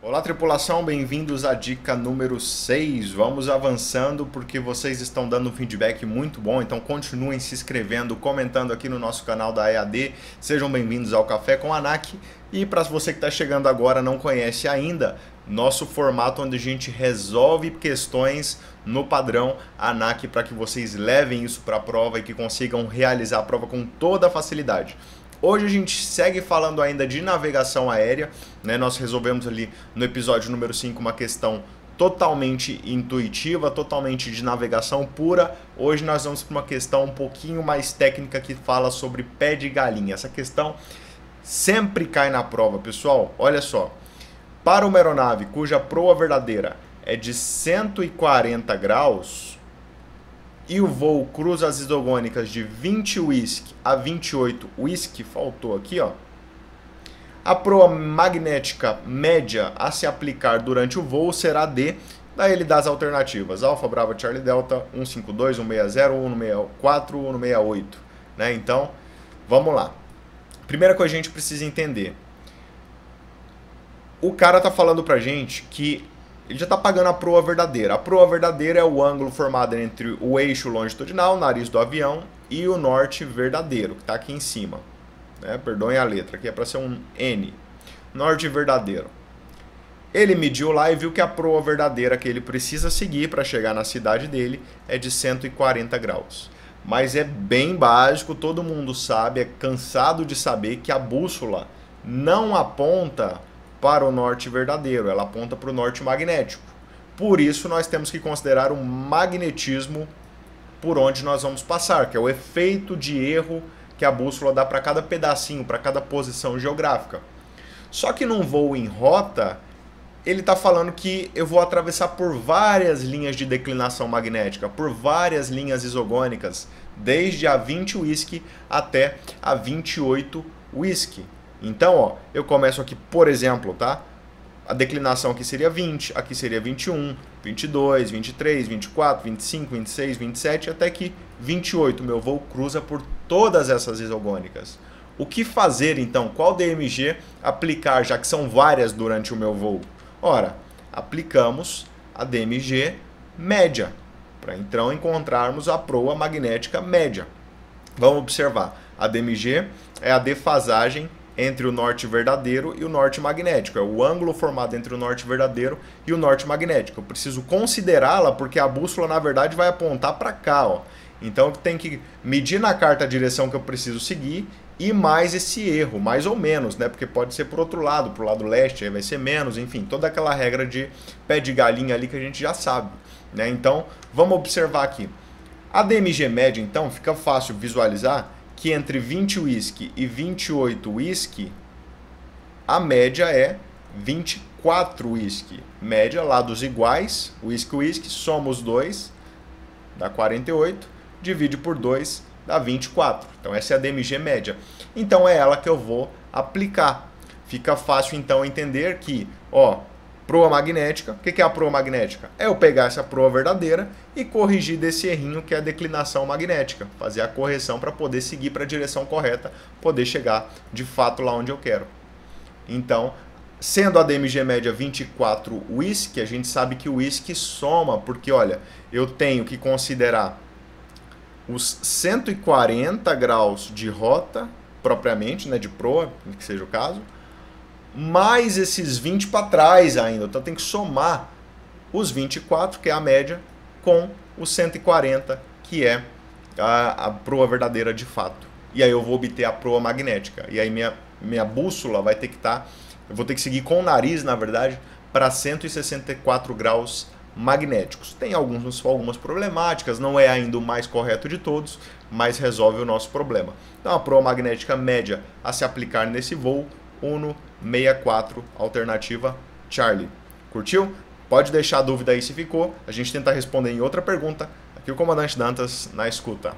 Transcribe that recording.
Olá, tripulação, bem-vindos à dica número 6. Vamos avançando porque vocês estão dando um feedback muito bom, então continuem se inscrevendo, comentando aqui no nosso canal da EAD. Sejam bem-vindos ao Café com ANAC. E para você que está chegando agora não conhece ainda, nosso formato onde a gente resolve questões no padrão ANAC para que vocês levem isso para a prova e que consigam realizar a prova com toda a facilidade. Hoje a gente segue falando ainda de navegação aérea, né? Nós resolvemos ali no episódio número 5 uma questão totalmente intuitiva, totalmente de navegação pura. Hoje nós vamos para uma questão um pouquinho mais técnica que fala sobre pé de galinha. Essa questão sempre cai na prova, pessoal. Olha só. Para uma aeronave cuja proa verdadeira é de 140 graus, e o voo cruza as isogônicas de 20 whisky a 28 whisky, faltou aqui, ó. A proa magnética média a se aplicar durante o voo será D, daí ele dá as alternativas, Alfa, Brava, Charlie, Delta, 152, 160, 164, 168, né? Então, vamos lá. Primeira coisa que a gente precisa entender. O cara tá falando pra gente que ele já está pagando a proa verdadeira. A proa verdadeira é o ângulo formado entre o eixo longitudinal, o nariz do avião, e o norte verdadeiro, que está aqui em cima. Né? Perdoem a letra, aqui é para ser um N. Norte verdadeiro. Ele mediu lá e viu que a proa verdadeira que ele precisa seguir para chegar na cidade dele é de 140 graus. Mas é bem básico, todo mundo sabe, é cansado de saber que a bússola não aponta para o norte verdadeiro, ela aponta para o norte magnético. Por isso, nós temos que considerar o magnetismo por onde nós vamos passar, que é o efeito de erro que a bússola dá para cada pedacinho, para cada posição geográfica. Só que num voo em rota, ele está falando que eu vou atravessar por várias linhas de declinação magnética, por várias linhas isogônicas, desde a 20 whisky até a 28 whisky. Então, ó, eu começo aqui, por exemplo, tá? A declinação aqui seria 20, aqui seria 21, 22, 23, 24, 25, 26, 27, até que 28. Meu voo cruza por todas essas isogônicas. O que fazer então? Qual DMG aplicar, já que são várias durante o meu voo? Ora, aplicamos a DMG média, para então encontrarmos a proa magnética média. Vamos observar, a DMG é a defasagem entre o norte verdadeiro e o norte magnético. É o ângulo formado entre o norte verdadeiro e o norte magnético. Eu preciso considerá-la porque a bússola, na verdade, vai apontar para cá. Ó. Então eu tenho que medir na carta a direção que eu preciso seguir e mais esse erro, mais ou menos, né? Porque pode ser por outro lado, para o lado leste, aí vai ser menos, enfim, toda aquela regra de pé de galinha ali que a gente já sabe. Né? Então, vamos observar aqui. A DMG média, então, fica fácil visualizar que entre 20 whisky e 28 whisky, a média é 24 whisky. Média lados iguais, whisky whisky, soma os dois, dá 48, divide por 2, dá 24. Então essa é a DMG média. Então é ela que eu vou aplicar. Fica fácil então entender que, ó, proa magnética. O que é a proa magnética? É eu pegar essa proa verdadeira e corrigir desse errinho que é a declinação magnética. Fazer a correção para poder seguir para a direção correta, poder chegar de fato lá onde eu quero. Então, sendo a DMG média 24 whisky, a gente sabe que o whisky soma, porque olha, eu tenho que considerar os 140 graus de rota propriamente, né, de proa, que seja o caso, mais esses 20 para trás ainda. Então tem que somar os 24, que é a média, com os 140, que é a, a proa verdadeira de fato. E aí eu vou obter a proa magnética. E aí minha, minha bússola vai ter que estar. Tá, eu vou ter que seguir com o nariz, na verdade, para 164 graus magnéticos. Tem alguns, algumas problemáticas, não é ainda o mais correto de todos, mas resolve o nosso problema. Então a proa magnética média a se aplicar nesse voo Uno 64, alternativa Charlie. Curtiu? Pode deixar a dúvida aí se ficou. A gente tenta responder em outra pergunta. Aqui o comandante Dantas na escuta.